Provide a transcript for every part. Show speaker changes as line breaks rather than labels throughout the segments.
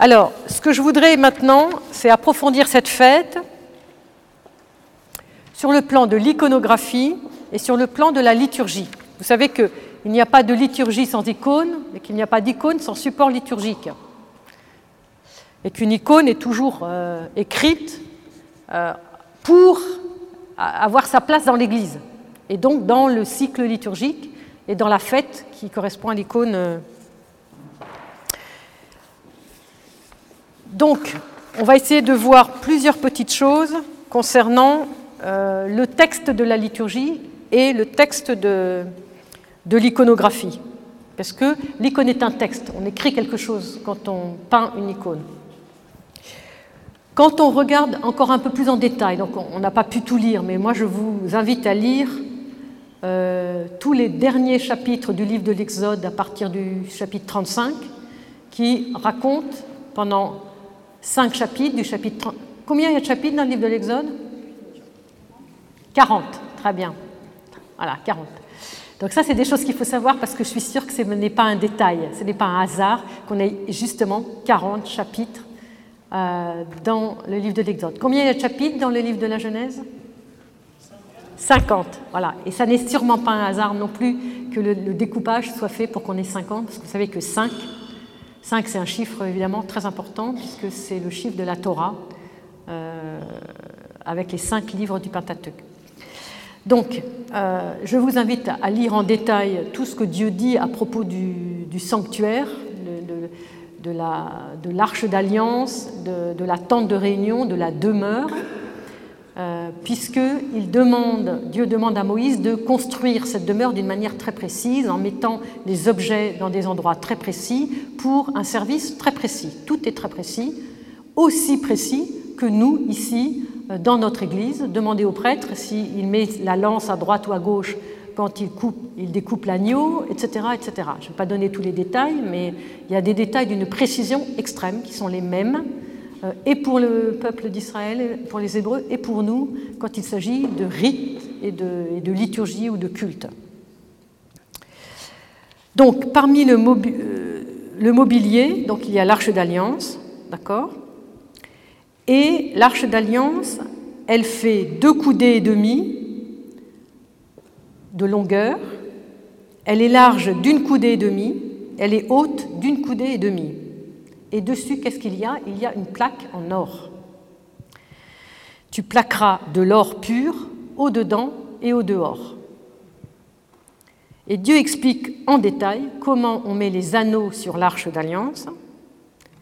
Alors, ce que je voudrais maintenant, c'est approfondir cette fête sur le plan de l'iconographie et sur le plan de la liturgie. Vous savez qu'il n'y a pas de liturgie sans icône et qu'il n'y a pas d'icône sans support liturgique. Et qu'une icône est toujours euh, écrite euh, pour avoir sa place dans l'Église et donc dans le cycle liturgique et dans la fête qui correspond à l'icône. Euh. Donc, on va essayer de voir plusieurs petites choses concernant euh, le texte de la liturgie et le texte de, l'iconographie. Parce que l'icône est un texte, on écrit quelque chose quand on peint une icône. Quand on regarde encore un peu plus en détail, donc on n'a pas pu tout lire, mais moi je vous invite à lire euh, tous les derniers chapitres du livre de l'Exode à partir du chapitre 35, qui racontent pendant cinq chapitres du chapitre 30. Combien il y a de chapitres dans le livre de l'Exode? 40, très bien. Voilà, 40. Donc ça, c'est des choses qu'il faut savoir parce que je suis sûre que ce n'est pas un détail, ce n'est pas un hasard qu'on ait justement 40 chapitres euh, dans le livre de l'Exode. Combien il y a de chapitres dans le livre de la Genèse? 50, voilà. Et ça n'est sûrement pas un hasard non plus que le, découpage soit fait pour qu'on ait 50, parce que vous savez que 5, 5 c'est un chiffre évidemment très important, puisque c'est le chiffre de la Torah, euh, avec les cinq livres du Pentateuque. Donc, euh, je vous invite à lire en détail tout ce que Dieu dit à propos du, sanctuaire, de, l'arche d'alliance, de, la tente de réunion, de la demeure, euh, puisque Dieu demande à Moïse de construire cette demeure d'une manière très précise, en mettant les objets dans des endroits très précis pour un service très précis. Tout est très précis, aussi précis que nous, ici, euh, dans notre Église, demander au prêtre s'il met la lance à droite ou à gauche quand il, coupe, il découpe l'agneau, etc., etc. Je ne vais pas donner tous les détails, mais il y a des détails d'une précision extrême qui sont les mêmes, et pour le peuple d'Israël, pour les Hébreux, et pour nous, quand il s'agit de rites et de, liturgie ou de culte. Donc, parmi le, euh, le mobilier, donc, il y a l'arche d'alliance, d'accord? Et l'arche d'alliance, elle fait deux coudées et demi de longueur. Elle est large d'une coudée et demie. Elle est haute d'une coudée et demie. Et dessus, qu'est-ce qu'il y a? Il y a une plaque en or. Tu plaqueras de l'or pur au-dedans et au-dehors. Et Dieu explique en détail comment on met les anneaux sur l'arche d'alliance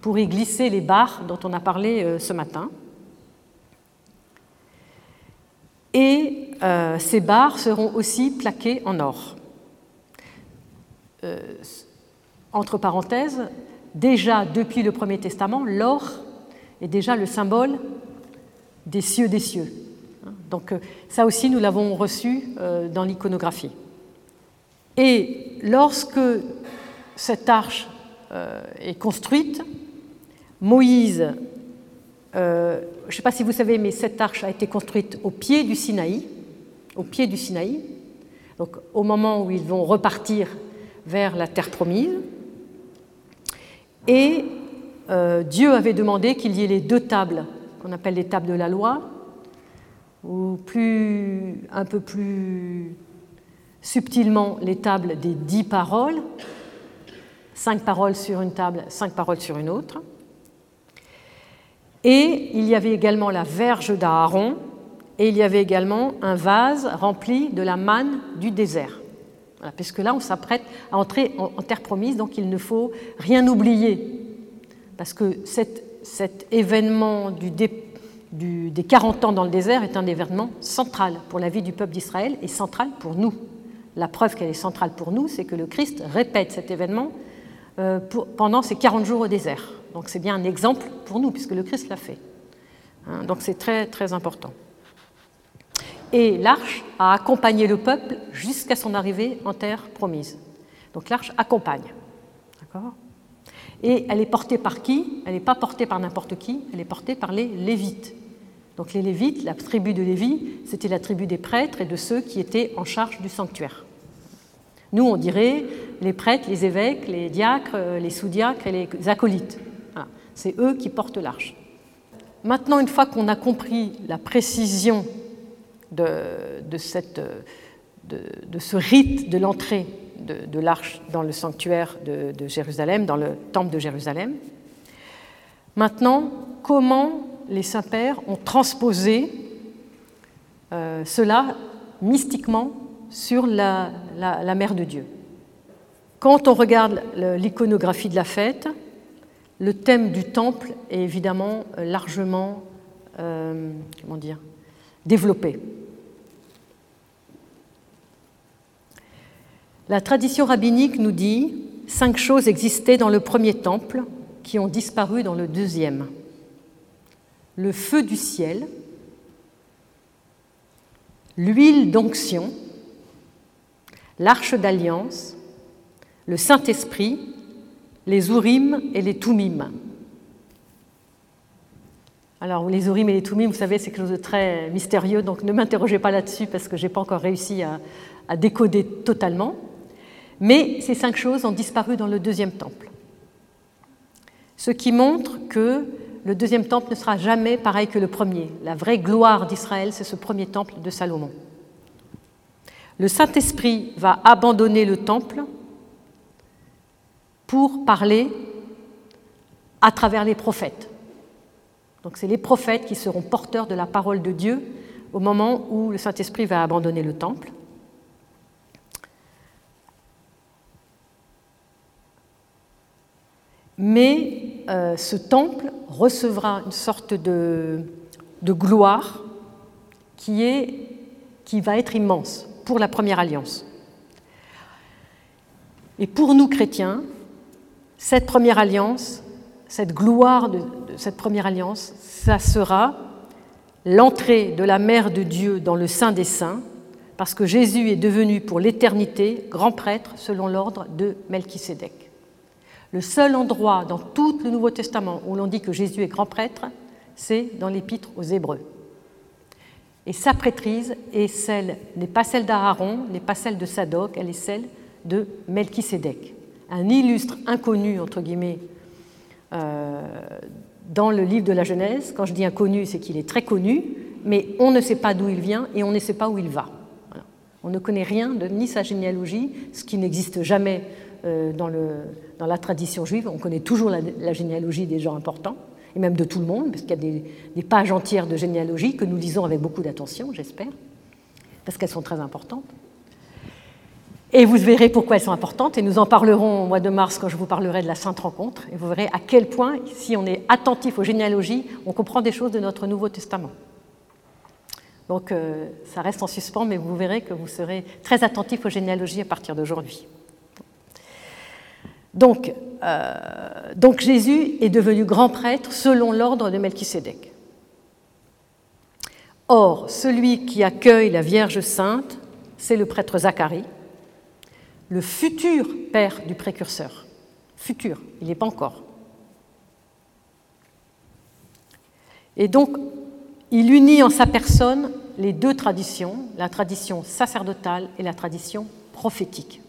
pour y glisser les barres dont on a parlé euh, ce matin. Et euh, ces barres seront aussi plaquées en or. Euh, entre parenthèses, déjà depuis le Premier Testament, l'or est déjà le symbole des cieux des cieux. Donc ça aussi, nous l'avons reçu dans l'iconographie. Et lorsque cette arche est construite, Moïse, euh, je ne sais pas si vous savez, mais cette arche a été construite au pied du Sinaï, au pied du Sinaï, donc au moment où ils vont repartir vers la terre promise. Et euh, Dieu avait demandé qu'il y ait les deux tables qu'on appelle les tables de la loi, ou plus, un peu plus subtilement les tables des dix paroles, cinq paroles sur une table, cinq paroles sur une autre. Et il y avait également la verge d'Aaron, et il y avait également un vase rempli de la manne du désert. Puisque là, on s'apprête à entrer en, terre promise, donc il ne faut rien oublier. Parce que cet, événement des 40 ans dans le désert est un événement central pour la vie du peuple d'Israël et central pour nous. La preuve qu'elle est centrale pour nous, c'est que le Christ répète cet événement euh, pendant ces 40 jours au désert. Donc c'est bien un exemple pour nous, puisque le Christ l'a fait. Hein, donc c'est très très important. Et l'arche a accompagné le peuple jusqu'à son arrivée en terre promise. Donc l'arche accompagne. D'accord? Et elle est portée par qui? Elle n'est pas portée par n'importe qui, elle est portée par les Lévites. Donc les Lévites, la tribu de Lévi, c'était la tribu des prêtres et de ceux qui étaient en charge du sanctuaire. Nous, on dirait les prêtres, les évêques, les diacres, les sous-diacres et les acolytes. C'est eux qui portent l'arche. Maintenant, une fois qu'on a compris la précision de, cette, de, ce rite de l'entrée de, l'arche dans le sanctuaire de, Jérusalem, dans le temple de Jérusalem, maintenant, comment les saints-pères ont transposé euh, cela mystiquement sur la, la mère de Dieu? Quand on regarde l'iconographie de la fête, le thème du temple est évidemment euh, largement euh, comment dire, développé. La tradition rabbinique nous dit cinq choses existaient dans le premier temple qui ont disparu dans le deuxième. Le feu du ciel, l'huile d'onction, l'arche d'alliance, le Saint-Esprit, les Urim et les Tumim. Alors, les Urim et les Tumim, vous savez, c'est quelque chose de très mystérieux, donc ne m'interrogez pas là-dessus parce que je n'ai pas encore réussi à, décoder totalement. Mais ces cinq choses ont disparu dans le deuxième temple. Ce qui montre que le deuxième temple ne sera jamais pareil que le premier. La vraie gloire d'Israël, c'est ce premier temple de Salomon. Le Saint-Esprit va abandonner le temple pour parler à travers les prophètes. Donc c'est les prophètes qui seront porteurs de la parole de Dieu au moment où le Saint-Esprit va abandonner le temple. Mais euh, ce temple recevra une sorte de, gloire qui va être immense pour la première alliance. Et pour nous chrétiens, cette première alliance, cette gloire de, cette première alliance, ça sera l'entrée de la Mère de Dieu dans le Saint des Saints, parce que Jésus est devenu pour l'éternité grand prêtre selon l'ordre de Melchisédek. Le seul endroit dans tout le Nouveau Testament où l'on dit que Jésus est grand prêtre, c'est dans l'épître aux Hébreux. Et sa prêtrise est celle, n'est pas celle d'Aaron, n'est pas celle de Sadoc, elle est celle de Melchisédek un illustre inconnu, entre guillemets, dans le livre de la Genèse. Quand je dis inconnu, c'est qu'il est très connu, mais on ne sait pas d'où il vient et on ne sait pas où il va. On ne connaît rien de ni sa généalogie, ce qui n'existe jamais euh, dans, la tradition juive. On connaît toujours la, généalogie des gens importants, et même de tout le monde, parce qu'il y a des pages entières de généalogie que nous lisons avec beaucoup d'attention, j'espère, parce qu'elles sont très importantes. Et vous verrez pourquoi elles sont importantes, et nous en parlerons au mois de mars quand je vous parlerai de la Sainte Rencontre, et vous verrez à quel point, si on est attentif aux généalogies, on comprend des choses de notre Nouveau Testament. Donc euh, ça reste en suspens, mais vous verrez que vous serez très attentif aux généalogies à partir d'aujourd'hui. Donc, euh, donc Jésus est devenu grand prêtre selon l'ordre de Melchisédek. Or, celui qui accueille la Vierge Sainte, c'est le prêtre Zacharie, le futur père du précurseur. Futur, il n'est pas encore. Et donc, il unit en sa personne les deux traditions, la tradition sacerdotale et la tradition prophétique.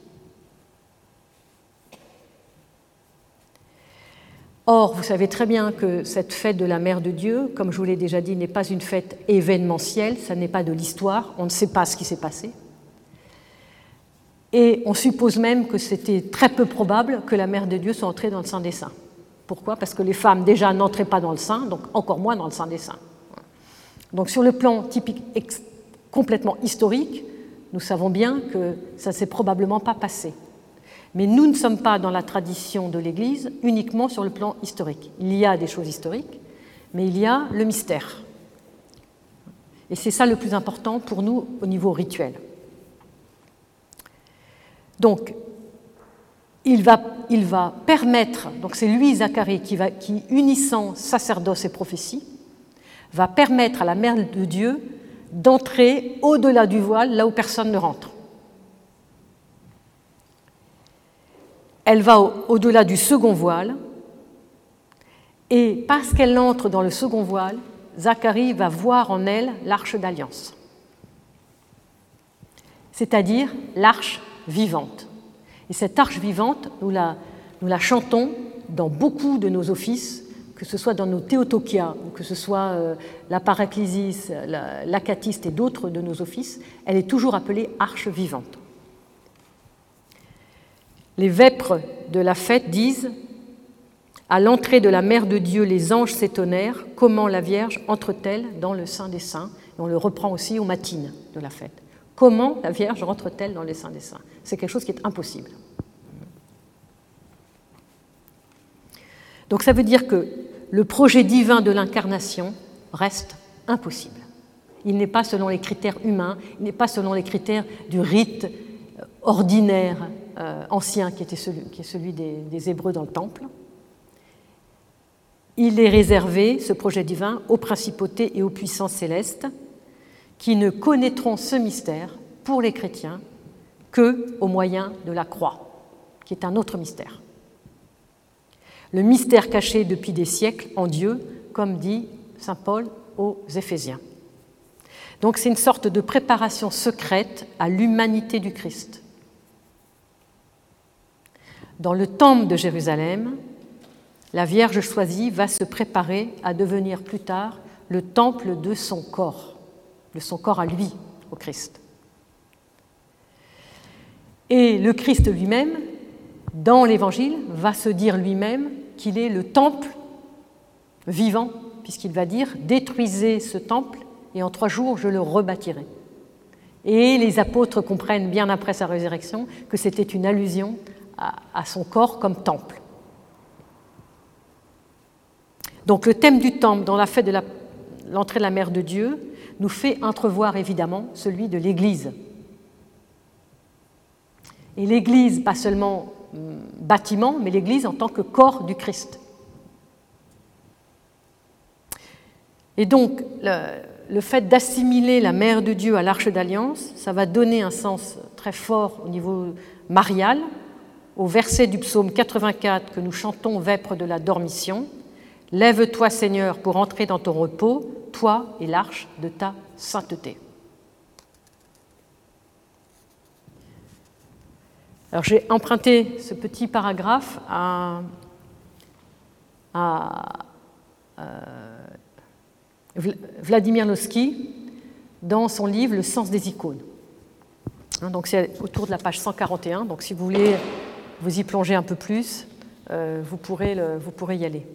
Or, vous savez très bien que cette fête de la Mère de Dieu, comme je vous l'ai déjà dit, n'est pas une fête événementielle, ça n'est pas de l'histoire, on ne sait pas ce qui s'est passé. Et on suppose même que c'était très peu probable que la Mère de Dieu soit entrée dans le Saint des Saints. Pourquoi? Parce que les femmes déjà n'entraient pas dans le Saint, donc encore moins dans le Saint des Saints. Donc sur le plan typique complètement historique, nous savons bien que ça ne s'est probablement pas passé. Mais nous ne sommes pas dans la tradition de l'Église uniquement sur le plan historique. Il y a des choses historiques, mais il y a le mystère. Et c'est ça le plus important pour nous au niveau rituel. Donc, il va, permettre, donc c'est lui, Zacharie, qui, va, qui, unissant sacerdoce et prophétie, va permettre à la Mère de Dieu d'entrer au-delà du voile, là où personne ne rentre. Elle va au-delà du second voile, et parce qu'elle entre dans le second voile, Zacharie va voir en elle l'arche d'alliance, c'est-à-dire l'arche vivante. Et cette arche vivante, nous la, chantons dans beaucoup de nos offices que ce soit dans nos théotokia, ou que ce soit euh, la paraclésis, l'acatiste et d'autres de nos offices, elle est toujours appelée arche vivante. Les vêpres de la fête disent À l'entrée de la mère de Dieu, les anges s'étonnèrent. Comment la Vierge entre-t-elle dans le sein des saints? On le reprend aussi aux matines de la fête. Comment la Vierge rentre-t-elle dans le sein des saints? C'est quelque chose qui est impossible. Donc ça veut dire que le projet divin de l'incarnation reste impossible. Il n'est pas selon les critères humains, il n'est pas selon les critères du rite ordinaire euh, ancien qui, était celui, qui est celui des, Hébreux dans le temple. Il est réservé, ce projet divin, aux principautés et aux puissances célestes qui ne connaîtront ce mystère pour les chrétiens que au moyen de la croix, qui est un autre mystère. Le mystère caché depuis des siècles en Dieu, comme dit Saint Paul aux Éphésiens. Donc c'est une sorte de préparation secrète à l'humanité du Christ. Dans le temple de Jérusalem, la Vierge choisie va se préparer à devenir plus tard le temple de son corps, de son corps à lui, au Christ. Et le Christ lui-même, dans l'Évangile, va se dire lui-même qu'il est le temple vivant, puisqu'il va dire Détruisez ce temple, et en trois jours je le rebâtirai. Et les apôtres comprennent bien après sa résurrection que c'était une allusion à, son corps comme temple. Donc le thème du temple dans la fête de l'entrée de la mère de Dieu nous fait entrevoir évidemment celui de l'Église. Et l'Église, pas seulement hum, bâtiment, mais l'Église en tant que corps du Christ. Et donc, le, le fait d'assimiler la mère de Dieu à l'arche d'alliance, ça va donner un sens très fort au niveau marial, au verset du psaume 84 que nous chantons vêpres de la dormition. Lève-toi Seigneur pour entrer dans ton repos, toi et l'arche de ta sainteté. Alors j'ai emprunté ce petit paragraphe à, euh, Vladimir Nosky dans son livre Le sens des icônes. Hein, donc c'est autour de la page 141, donc si vous voulez vous y plonger un peu plus, euh, vous, pourrez vous pourrez y aller.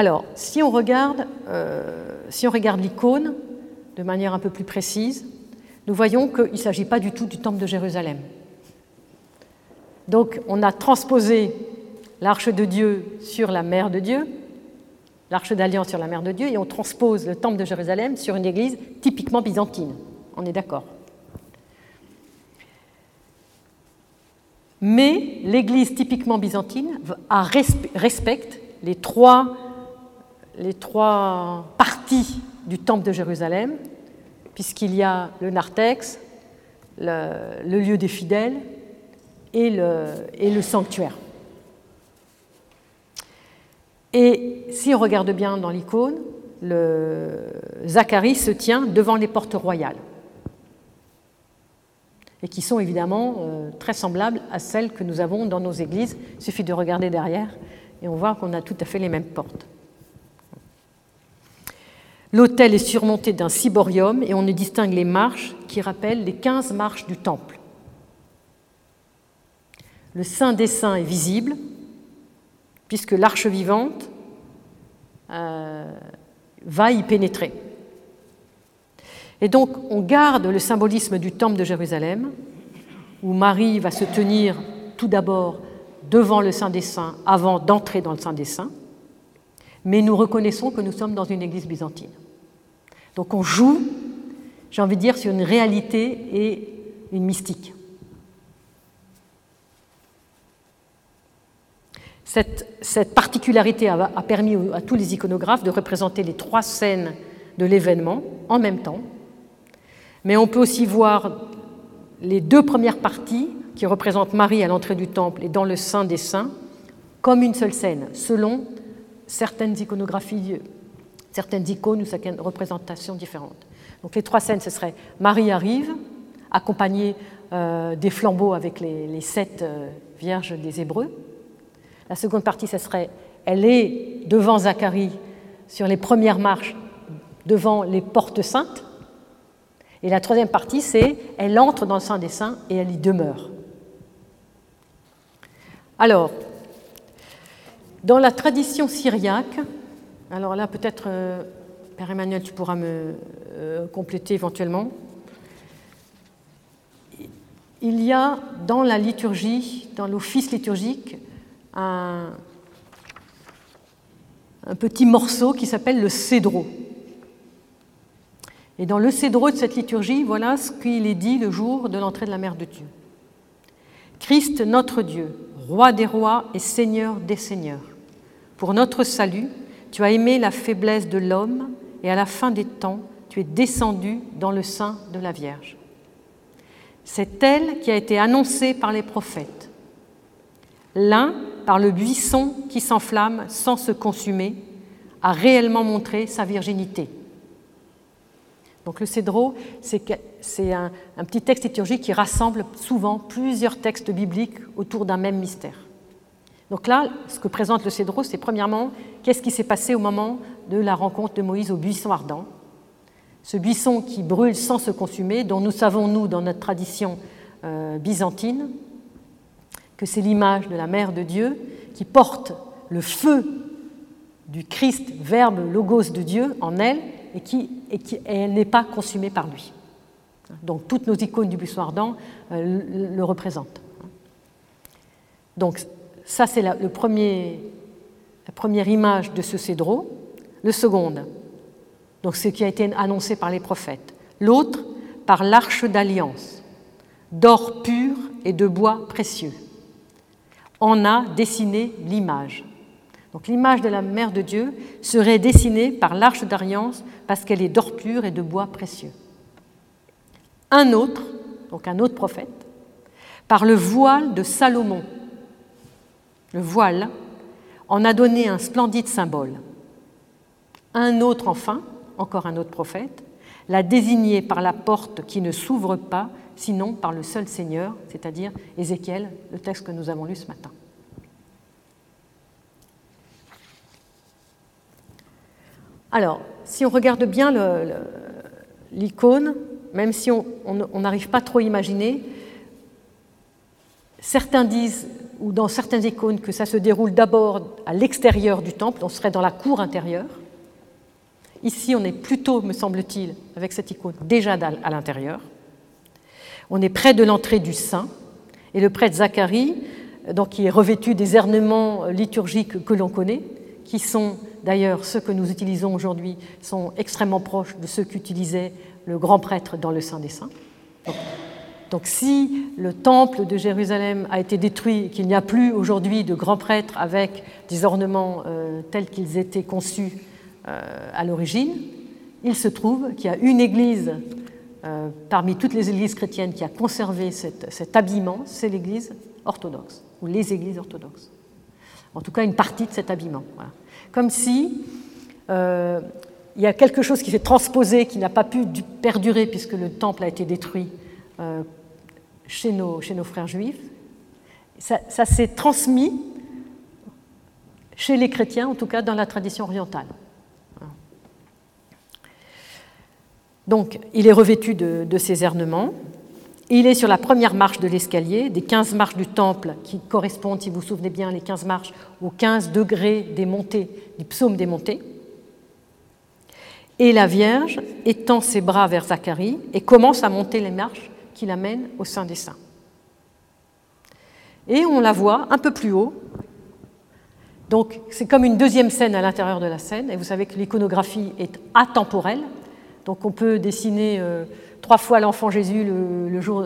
Alors, si on regarde, euh, si on regarde l'icône de manière un peu plus précise, nous voyons qu'il ne s'agit pas du tout du temple de Jérusalem. Donc, on a transposé l'arche de Dieu sur la mère de Dieu, l'arche d'alliance sur la mère de Dieu, et on transpose le temple de Jérusalem sur une église typiquement byzantine. On est d'accord. Mais l'église typiquement byzantine respecte les trois les trois parties du temple de Jérusalem, puisqu'il y a le narthex, le, lieu des fidèles et le, sanctuaire. Et si on regarde bien dans l'icône, Zacharie se tient devant les portes royales, et qui sont évidemment euh, très semblables à celles que nous avons dans nos églises. Il suffit de regarder derrière et on voit qu'on a tout à fait les mêmes portes. L'autel est surmonté d'un ciborium et on y distingue les marches qui rappellent les 15 marches du temple. Le Saint des Saints est visible, puisque l'arche vivante euh, va y pénétrer. Et donc on garde le symbolisme du temple de Jérusalem, où Marie va se tenir tout d'abord devant le Saint des Saints avant d'entrer dans le Saint des Saints, mais nous reconnaissons que nous sommes dans une église byzantine. Donc on joue, j'ai envie de dire, sur une réalité et une mystique. Cette, particularité a, permis à tous les iconographes de représenter les trois scènes de l'événement en même temps. Mais on peut aussi voir les deux premières parties qui représentent Marie à l'entrée du temple et dans le Saint des Saints comme une seule scène, selon certaines iconographies certaines icônes ou certaines représentations différentes. Donc les trois scènes, ce serait Marie arrive, accompagnée euh, des flambeaux avec les, sept euh, vierges des Hébreux. La seconde partie, ce serait elle est devant Zacharie sur les premières marches, devant les portes saintes. Et la troisième partie, c'est elle entre dans le Saint des Saints et elle y demeure. Alors, dans la tradition syriaque, alors là peut-être, euh, Père Emmanuel, tu pourras me euh, compléter éventuellement, il y a dans la liturgie, dans l'office liturgique, un, un petit morceau qui s'appelle le cédro. Et dans le cédro de cette liturgie, voilà ce qu'il est dit le jour de l'entrée de la Mère de Dieu. Christ notre Dieu, roi des rois et seigneur des seigneurs, pour notre salut, tu as aimé la faiblesse de l'homme et à la fin des temps, tu es descendu dans le sein de la Vierge. C'est elle qui a été annoncée par les prophètes. L'un, par le buisson qui s'enflamme sans se consumer, a réellement montré sa virginité. Donc le cédro, c'est un, un, petit texte liturgique qui rassemble souvent plusieurs textes bibliques autour d'un même mystère. Donc là, ce que présente le cédro, c'est premièrement qu'est-ce qui s'est passé au moment de la rencontre de Moïse au buisson ardent. Ce buisson qui brûle sans se consumer, dont nous savons, nous, dans notre tradition euh, byzantine, que c'est l'image de la Mère de Dieu qui porte le feu du Christ, Verbe, Logos de Dieu en elle, et, qui, n'est pas consumée par lui. Donc toutes nos icônes du buisson ardent euh, le, représentent. Donc ça, c'est la, première image de ce cédro. Le second, donc ce qui a été annoncé par les prophètes. L'autre, par l'arche d'alliance, d'or pur et de bois précieux. En a dessiné l'image. Donc l'image de la Mère de Dieu serait dessinée par l'arche d'alliance parce qu'elle est d'or pur et de bois précieux. Un autre, donc un autre prophète, par le voile de Salomon. Le voile en a donné un splendide symbole. Un autre enfin, encore un autre prophète, l'a désigné par la porte qui ne s'ouvre pas, sinon par le seul Seigneur, c'est-à-dire Ézéchiel, le texte que nous avons lu ce matin. Alors, si on regarde bien l'icône, même si on n'arrive pas trop à imaginer, certains disent, ou dans certaines icônes, que ça se déroule d'abord à l'extérieur du temple, on serait dans la cour intérieure. Ici, on est plutôt, me semble-t-il, avec cette icône, déjà à l'intérieur. On est près de l'entrée du Saint, et le prêtre Zacharie, donc, qui est revêtu des ornements liturgiques que l'on connaît, qui sont d'ailleurs ceux que nous utilisons aujourd'hui, sont extrêmement proches de ceux qu'utilisait le grand prêtre dans le Saint des Saints. Si le temple de Jérusalem a été détruit, qu'il n'y a plus aujourd'hui de grands prêtres avec des ornements euh, tels qu'ils étaient conçus euh, à l'origine, il se trouve qu'il y a une église euh, parmi toutes les églises chrétiennes qui a conservé cet habillement, c'est l'église orthodoxe, ou les églises orthodoxes. En tout cas, une partie de cet habillement. Comme si il y a quelque chose qui s'est transposé, qui n'a pas pu perdurer puisque le temple a été détruit chez, nos, frères juifs. Ça, s'est transmis chez les chrétiens, en tout cas dans la tradition orientale. Donc, il est revêtu de, de ces ornements. Il est sur la première marche de l'escalier, des 15 marches du temple qui correspondent, si vous vous souvenez bien, les 15 marches aux 15 degrés des montées, du psaume des montées. Et la Vierge étend ses bras vers Zacharie et commence à monter les marches qui l'amènent au sein des saints. Et on la voit un peu plus haut. Donc c'est comme une deuxième scène à l'intérieur de la scène. Et vous savez que l'iconographie est atemporelle. Donc on peut dessiner euh, trois fois l'enfant Jésus le, jour,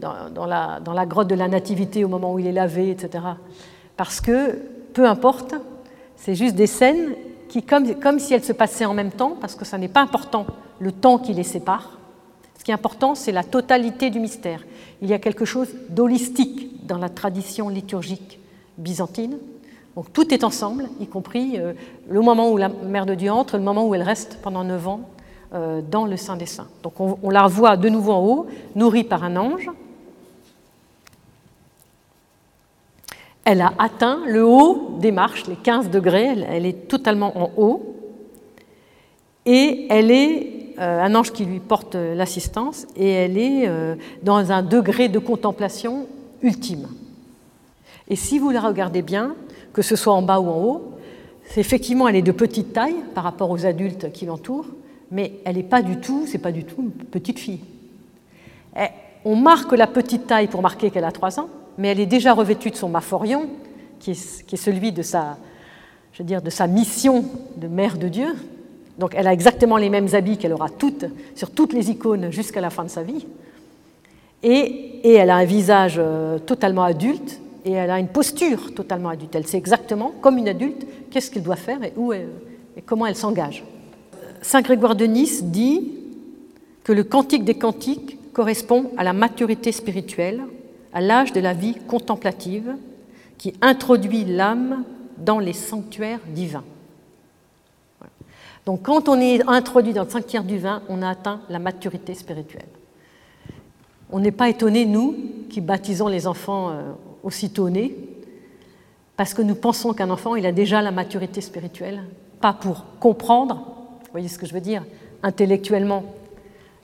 dans, la, dans, la, grotte de la Nativité au moment où il est lavé, etc. Parce que, peu importe, c'est juste des scènes qui, comme, comme si elles se passaient en même temps, parce que ça n'est pas important le temps qui les sépare. Ce qui est important, c'est la totalité du mystère. Il y a quelque chose d'holistique dans la tradition liturgique byzantine. Donc tout est ensemble, y compris euh, le moment où la Mère de Dieu entre, le moment où elle reste pendant 9 ans euh, dans le Saint des Saints. Donc on, la revoit de nouveau en haut, nourrie par un ange. Elle a atteint le haut des marches, les 15 degrés, elle est totalement en haut. Et elle est un ange qui lui porte l'assistance, et elle est euh, dans un degré de contemplation ultime. Et si vous la regardez bien, que ce soit en bas ou en haut, effectivement elle est de petite taille par rapport aux adultes qui l'entourent, mais elle n'est pas du tout, c'est pas du tout une petite fille. on marque la petite taille pour marquer qu'elle a 3 ans, mais elle est déjà revêtue de son maphorion, qui est, celui de sa, je veux dire, de sa mission de mère de Dieu. Donc elle a exactement les mêmes habits qu'elle aura toutes, sur toutes les icônes jusqu'à la fin de sa vie. Et, elle a un visage euh, totalement adulte et elle a une posture totalement adulte. Elle sait exactement, comme une adulte, qu'est-ce qu'elle doit faire et, où et comment elle s'engage. Saint Grégoire de Nice dit que le cantique des cantiques correspond à la maturité spirituelle, à l'âge de la vie contemplative, qui introduit l'âme dans les sanctuaires divins. Donc quand on est introduit dans le sanctuaire divin, on a atteint la maturité spirituelle. On n'est pas étonné, nous, qui baptisons les enfants euh, aussitôt nés, parce que nous pensons qu'un enfant, il a déjà la maturité spirituelle, pas pour comprendre, vous voyez ce que je veux dire, intellectuellement,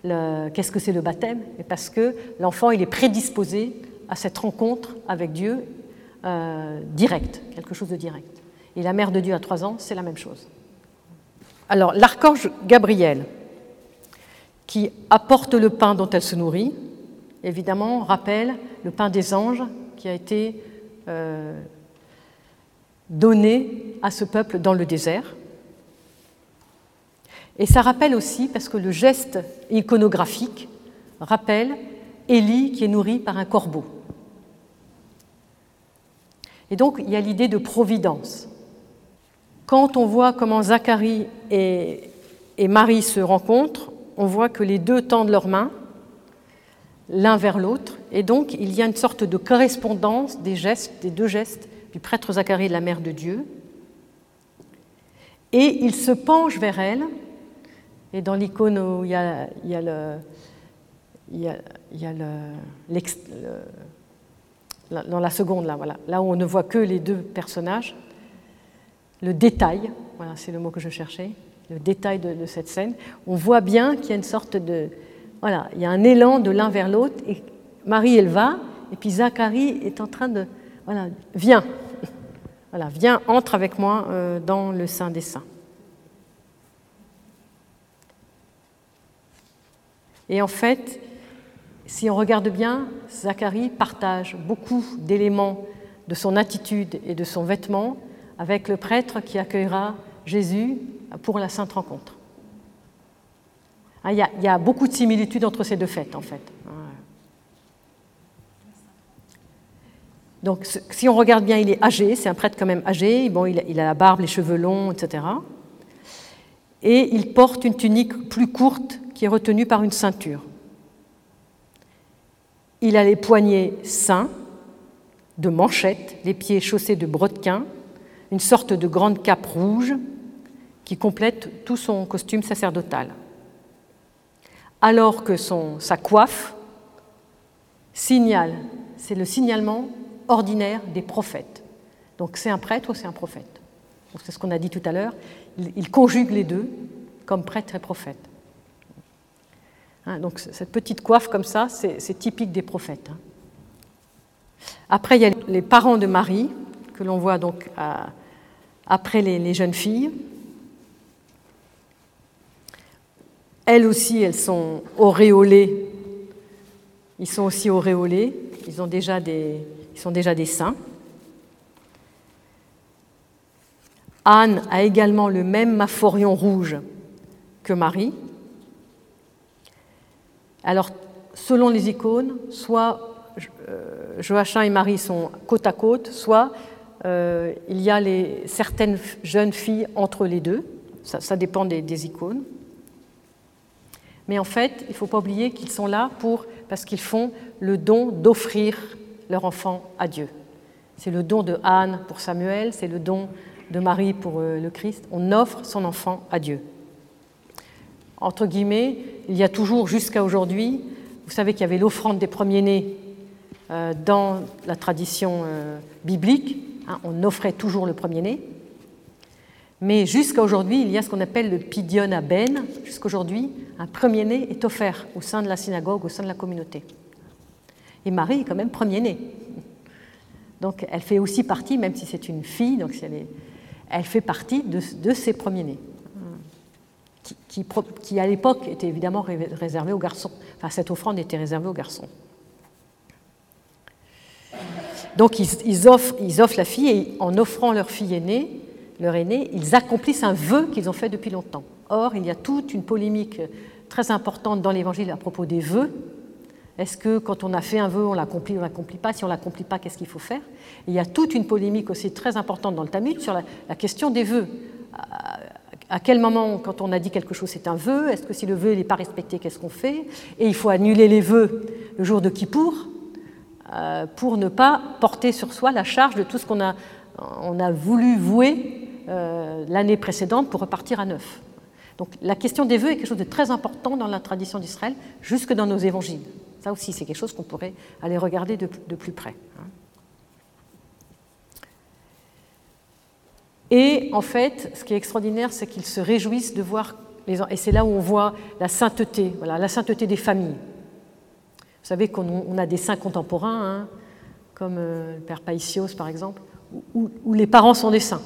qu'est-ce que c'est le baptême, mais parce que l'enfant, il est prédisposé à cette rencontre avec Dieu euh, directe, quelque chose de direct. Et la mère de Dieu à trois ans, c'est la même chose. Alors, l'archange Gabriel, qui apporte le pain dont elle se nourrit, évidemment, rappelle le pain des anges qui a été euh, donné à ce peuple dans le désert. Et ça rappelle aussi, parce que le geste iconographique rappelle Élie qui est nourri par un corbeau. Et donc il y a l'idée de providence. Quand on voit comment Zacharie et, Marie se rencontrent, on voit que les deux tendent leurs mains l'un vers l'autre, et donc il y a une sorte de correspondance des gestes, des deux gestes du prêtre Zacharie et de la Mère de Dieu. Et il se penche vers elle, et dans l'icône où il y a, le, il y a, le, dans la seconde, là, voilà, là où on ne voit que les deux personnages, le détail, voilà, c'est le mot que je cherchais, le détail de cette scène, on voit bien qu'il y a une sorte de, voilà, il y a un élan de l'un vers l'autre, et Marie, elle va, et puis Zacharie est en train de, voilà, viens, voilà, viens, entre avec moi euh, dans le sein des saints. Et en fait, si on regarde bien, Zacharie partage beaucoup d'éléments de son attitude et de son vêtement avec le prêtre qui accueillera Jésus pour la sainte rencontre. Hein, il y, a, beaucoup de similitudes entre ces deux fêtes, en fait. Donc, si on regarde bien, il est âgé, c'est un prêtre quand même âgé. Bon, il, a la barbe, les cheveux longs, etc. Et il porte une tunique plus courte qui est retenue par une ceinture. Il a les poignets sains, de manchettes, les pieds chaussés de brodequins, une sorte de grande cape rouge qui complète tout son costume sacerdotal alors que sa coiffe signale, c'est le signalement ordinaire des prophètes. Donc c'est un prêtre ou c'est un prophète. C'est ce qu'on a dit tout à l'heure. Il, conjugue les deux comme prêtre et prophète. Hein, donc cette petite coiffe comme ça, c'est typique des prophètes. Hein. Après, il y a les parents de Marie, que l'on voit donc après les jeunes filles. Elles aussi, elles sont auréolées. Ils sont aussi auréolés. Ils, ont déjà des, ils sont déjà des saints. Anne a également le même maphorion rouge que Marie. Alors, selon les icônes, soit euh, Joachim et Marie sont côte à côte, soit euh, il y a certaines jeunes filles entre les deux. Ça, dépend des icônes. Mais en fait, il ne faut pas oublier qu'ils sont là pour, parce qu'ils font le don d'offrir leur enfant à Dieu. C'est le don de Anne pour Samuel, c'est le don de Marie pour euh, le Christ. On offre son enfant à Dieu. Entre guillemets, il y a toujours jusqu'à aujourd'hui, vous savez qu'il y avait l'offrande des premiers-nés euh, dans la tradition biblique, hein, on offrait toujours le premier-né. Mais jusqu'à aujourd'hui, il y a ce qu'on appelle le pidion à ben. Jusqu'aujourd'hui, un premier-né est offert au sein de la synagogue, au sein de la communauté. Et Marie est quand même premier-né. Donc elle fait aussi partie, même si c'est une fille, donc elle, fait partie de, ces premiers-nés, qui, à l'époque était évidemment réservé aux garçons. Enfin, cette offrande était réservée aux garçons. Donc ils, offrent, la fille et en offrant leur fille aînée, leur aînée, ils accomplissent un vœu qu'ils ont fait depuis longtemps. Or, il y a toute une polémique très importante dans l'Évangile à propos des vœux. Est-ce que quand on a fait un vœu, on l'accomplit ou on l'accomplit pas? Si on l'accomplit pas, qu'est-ce qu'il faut faire? Il y a toute une polémique aussi très importante dans le Talmud sur la, question des vœux. À, quel moment, quand on a dit quelque chose, c'est un vœu? Est-ce que si le vœu n'est pas respecté, qu'est-ce qu'on fait? Et il faut annuler les vœux le jour de Kippour pour ne pas porter sur soi la charge de tout ce qu'on a, on a voulu vouer euh, l'année précédente pour repartir à neuf. Donc la question des vœux est quelque chose de très important dans la tradition d'Israël, jusque dans nos évangiles. Ça aussi, c'est quelque chose qu'on pourrait aller regarder de, plus près. Hein. Et en fait, ce qui est extraordinaire, c'est qu'ils se réjouissent de voir les et c'est là où on voit la sainteté, voilà, la sainteté des familles. Vous savez qu'on a des saints contemporains, hein, comme euh, le père Paisios par exemple, où, les parents sont des saints.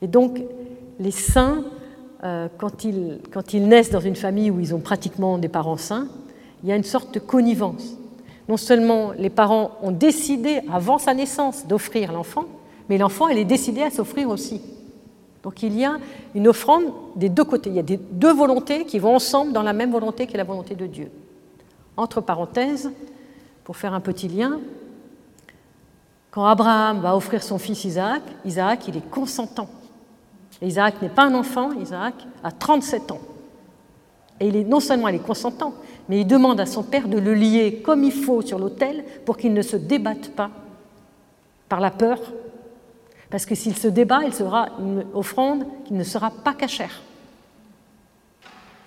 Et donc, les saints, euh, quand, ils, quand ils naissent dans une famille où ils ont pratiquement des parents saints, il y a une sorte de connivence. Non seulement les parents ont décidé avant sa naissance d'offrir l'enfant, mais l'enfant, elle est décidée à s'offrir aussi. Donc il y a une offrande des deux côtés. Il y a des deux volontés qui vont ensemble dans la même volonté qui est la volonté de Dieu. Entre parenthèses, pour faire un petit lien, quand Abraham va offrir son fils Isaac, Isaac, il est consentant. Isaac n'est pas un enfant, Isaac a 37 ans. Et il est, non seulement il est consentant, mais il demande à son père de le lier comme il faut sur l'autel pour qu'il ne se débatte pas par la peur. Parce que s'il se débat, il sera une offrande qui ne sera pas cachère.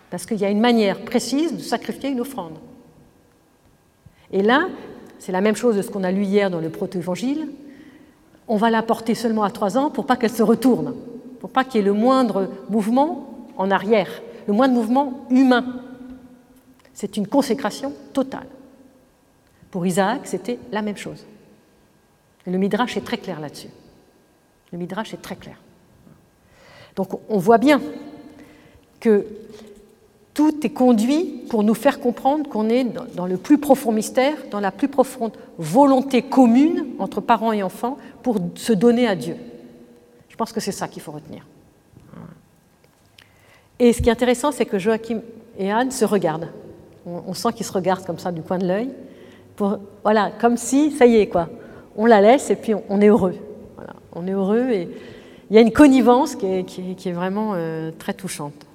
Parce qu'il y a une manière précise de sacrifier une offrande. Et là, c'est la même chose de ce qu'on a lu hier dans le proto-évangile. On va la porter seulement à trois ans pour pas qu'elle se retourne, pour pas qu'il y ait le moindre mouvement en arrière, le moindre mouvement humain. C'est une consécration totale. Pour Isaac, c'était la même chose. Et le Midrash est très clair là-dessus. Le Midrash est très clair. Donc on voit bien que tout est conduit pour nous faire comprendre qu'on est dans le plus profond mystère, dans la plus profonde volonté commune entre parents et enfants pour se donner à Dieu. Je pense que c'est ça qu'il faut retenir. Et ce qui est intéressant, c'est que Joachim et Anne se regardent. On, sent qu'ils se regardent comme ça du coin de l'œil. Voilà, comme si, ça y est, quoi. On la laisse et puis on, est heureux. on est heureux et il y a une connivence qui est, vraiment euh, très touchante.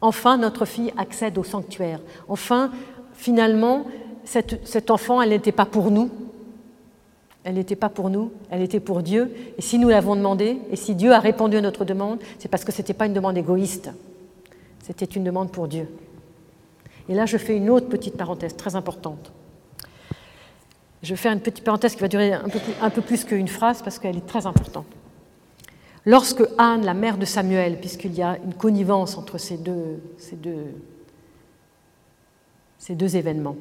Enfin, notre fille accède au sanctuaire. Enfin, finalement, cet enfant, elle n'était pas pour nous. Elle n'était pas pour nous, elle était pour Dieu. Et si nous l'avons demandé, et si Dieu a répondu à notre demande, c'est parce que ce n'était pas une demande égoïste. C'était une demande pour Dieu. Et là, je fais une autre petite parenthèse très importante. Je vais faire une petite parenthèse qui va durer un peu plus, un peu plus qu'une phrase parce qu'elle est très importante. Lorsque Anne, la mère de Samuel, puisqu'il y a une connivence entre ces deux, événements,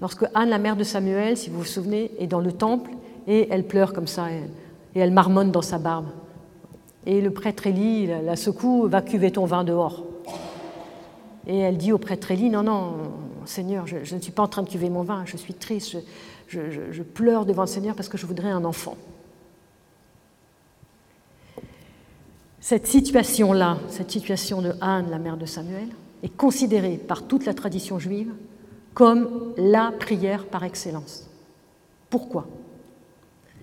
lorsque Anne, la mère de Samuel, si vous vous souvenez, est dans le temple et elle pleure comme ça et, elle marmonne dans sa barbe. Et le prêtre Élie la, secoue, va cuver ton vin dehors. Et elle dit au prêtre Élie, non, non, Seigneur, je, ne suis pas en train de cuver mon vin, je suis triste, je pleure devant le Seigneur parce que je voudrais un enfant. Cette situation-là, cette situation de Anne, la mère de Samuel, est considérée par toute la tradition juive comme la prière par excellence. Pourquoi?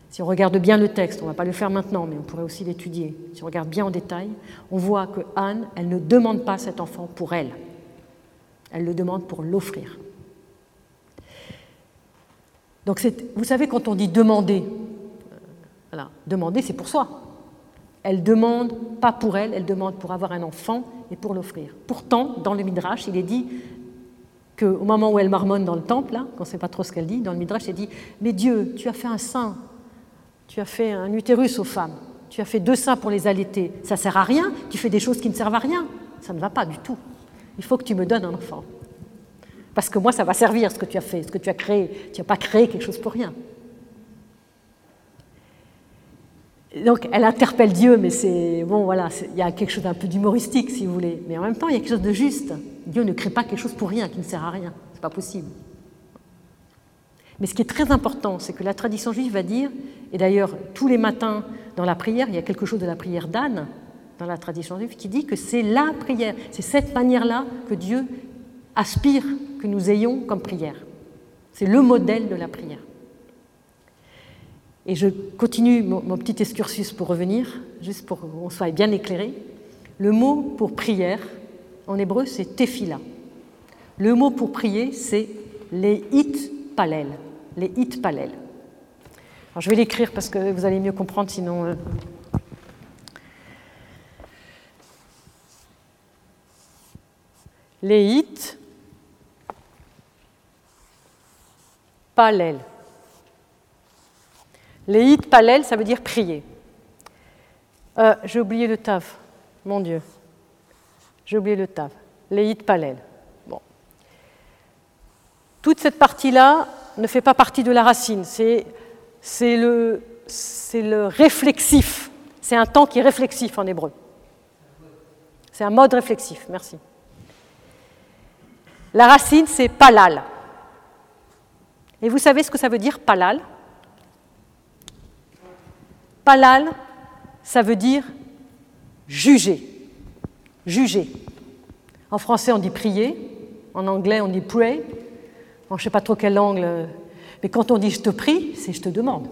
Si on regarde bien le texte, on ne va pas le faire maintenant, mais on pourrait aussi l'étudier, si on regarde bien en détail, on voit que Anne, elle ne demande pas cet enfant pour elle, elle le demande pour l'offrir. Donc vous savez, quand on dit demander, euh, demander c'est pour soi, elle demande pas pour elle, elle demande pour avoir un enfant et pour l'offrir. Pourtant, dans le Midrash, il est dit qu'au moment où elle marmonne dans le temple, là, quand on ne sait pas trop ce qu'elle dit, dans le Midrash, elle dit Mais Dieu, tu as fait un sein, tu as fait un utérus aux femmes, tu as fait deux seins pour les allaiter, ça ne sert à rien, tu fais des choses qui ne servent à rien, ça ne va pas du tout. Il faut que tu me donnes un enfant. Parce que moi, ça va servir ce que tu as fait, ce que tu as créé. Tu n'as pas créé quelque chose pour rien. Donc, elle interpelle Dieu, mais c'est bon, voilà, il y a quelque chose d'un peu d'humoristique, si vous voulez. Mais en même temps, il y a quelque chose de juste. Dieu ne crée pas quelque chose pour rien, qui ne sert à rien. C'est pas possible. Mais ce qui est très important, c'est que la tradition juive va dire, et d'ailleurs tous les matins dans la prière, il y a quelque chose de la prière d'Anne dans la tradition juive qui dit que c'est la prière, c'est cette manière-là que Dieu aspire que nous ayons comme prière. C'est le modèle de la prière. Et je continue mon, petit excursus pour revenir, juste pour qu'on soit bien éclairé. Le mot pour prière en hébreu, c'est tefila. Le mot pour prier, c'est les hit palel. Les palel. Alors, je vais l'écrire parce que vous allez mieux comprendre, sinon. Euh, les hit palel. Les palel, ça veut dire prier. Euh, j'ai oublié le tav, mon Dieu. J'ai oublié le tav. Les palel. Bon. Toute cette partie-là ne fait pas partie de la racine. C'est, c'est, le, c'est le réflexif. C'est un temps qui est réflexif en hébreu. C'est un mode réflexif. Merci. La racine, c'est palal. Et vous savez ce que ça veut dire palal? Palal, ça veut dire juger. Juger. En français, on dit prier. En anglais, on dit pray. je ne sais pas trop quelle langue, mais quand on dit je te prie, c'est je te demande.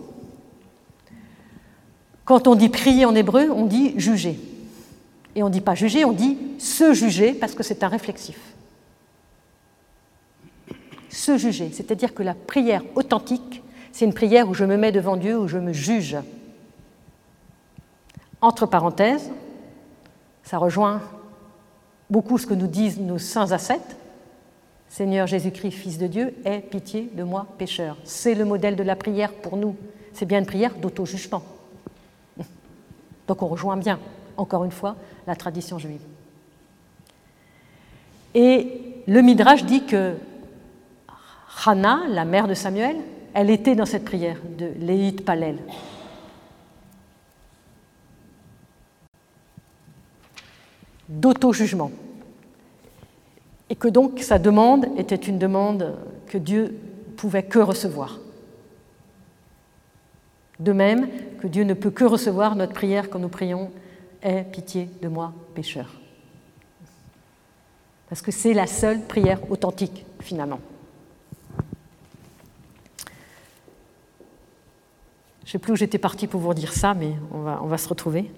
Quand on dit prier en hébreu, on dit juger. Et on ne dit pas juger, on dit se juger parce que c'est un réflexif. Se juger, c'est-à-dire que la prière authentique, c'est une prière où je me mets devant Dieu, où je me juge. Entre parenthèses, ça rejoint beaucoup ce que nous disent nos saints ascètes. Seigneur Jésus-Christ, Fils de Dieu, aie pitié de moi, pécheur. C'est le modèle de la prière pour nous. C'est bien une prière d'auto-jugement. Donc on rejoint bien, encore une fois, la tradition juive. Et le Midrash dit que Hannah, la mère de Samuel, elle était dans cette prière de Léit Palel. D'auto-jugement. Et que donc sa demande était une demande que Dieu pouvait que recevoir. De même que Dieu ne peut que recevoir notre prière quand nous prions Aie pitié de moi, pécheur. Parce que c'est la seule prière authentique, finalement. Je ne sais plus où j'étais parti pour vous dire ça, mais on va se retrouver.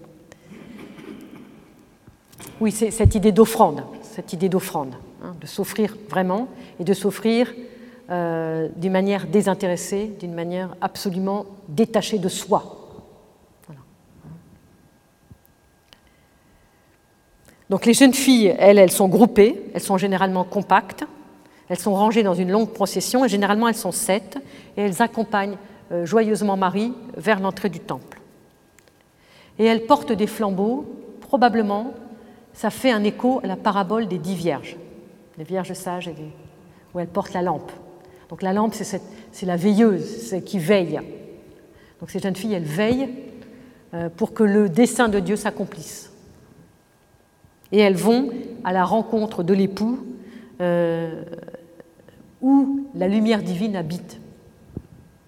Oui, c'est cette idée d'offrande, cette idée d'offrande, hein, de s'offrir vraiment et de s'offrir euh, d'une manière désintéressée, d'une manière absolument détachée de soi. Donc les jeunes filles, elles, elles sont groupées, elles sont généralement compactes, elles sont rangées dans une longue procession et généralement elles sont sept et elles accompagnent euh, joyeusement Marie vers l'entrée du temple. Et elles portent des flambeaux, probablement ça fait un écho à la parabole des dix vierges, les vierges sages où elles portent la lampe. Donc la lampe, c'est la veilleuse, c'est qui veille. Donc ces jeunes filles, elles veillent euh, pour que le dessein de Dieu s'accomplisse. Et elles vont à la rencontre de l'époux euh, où la lumière divine habite.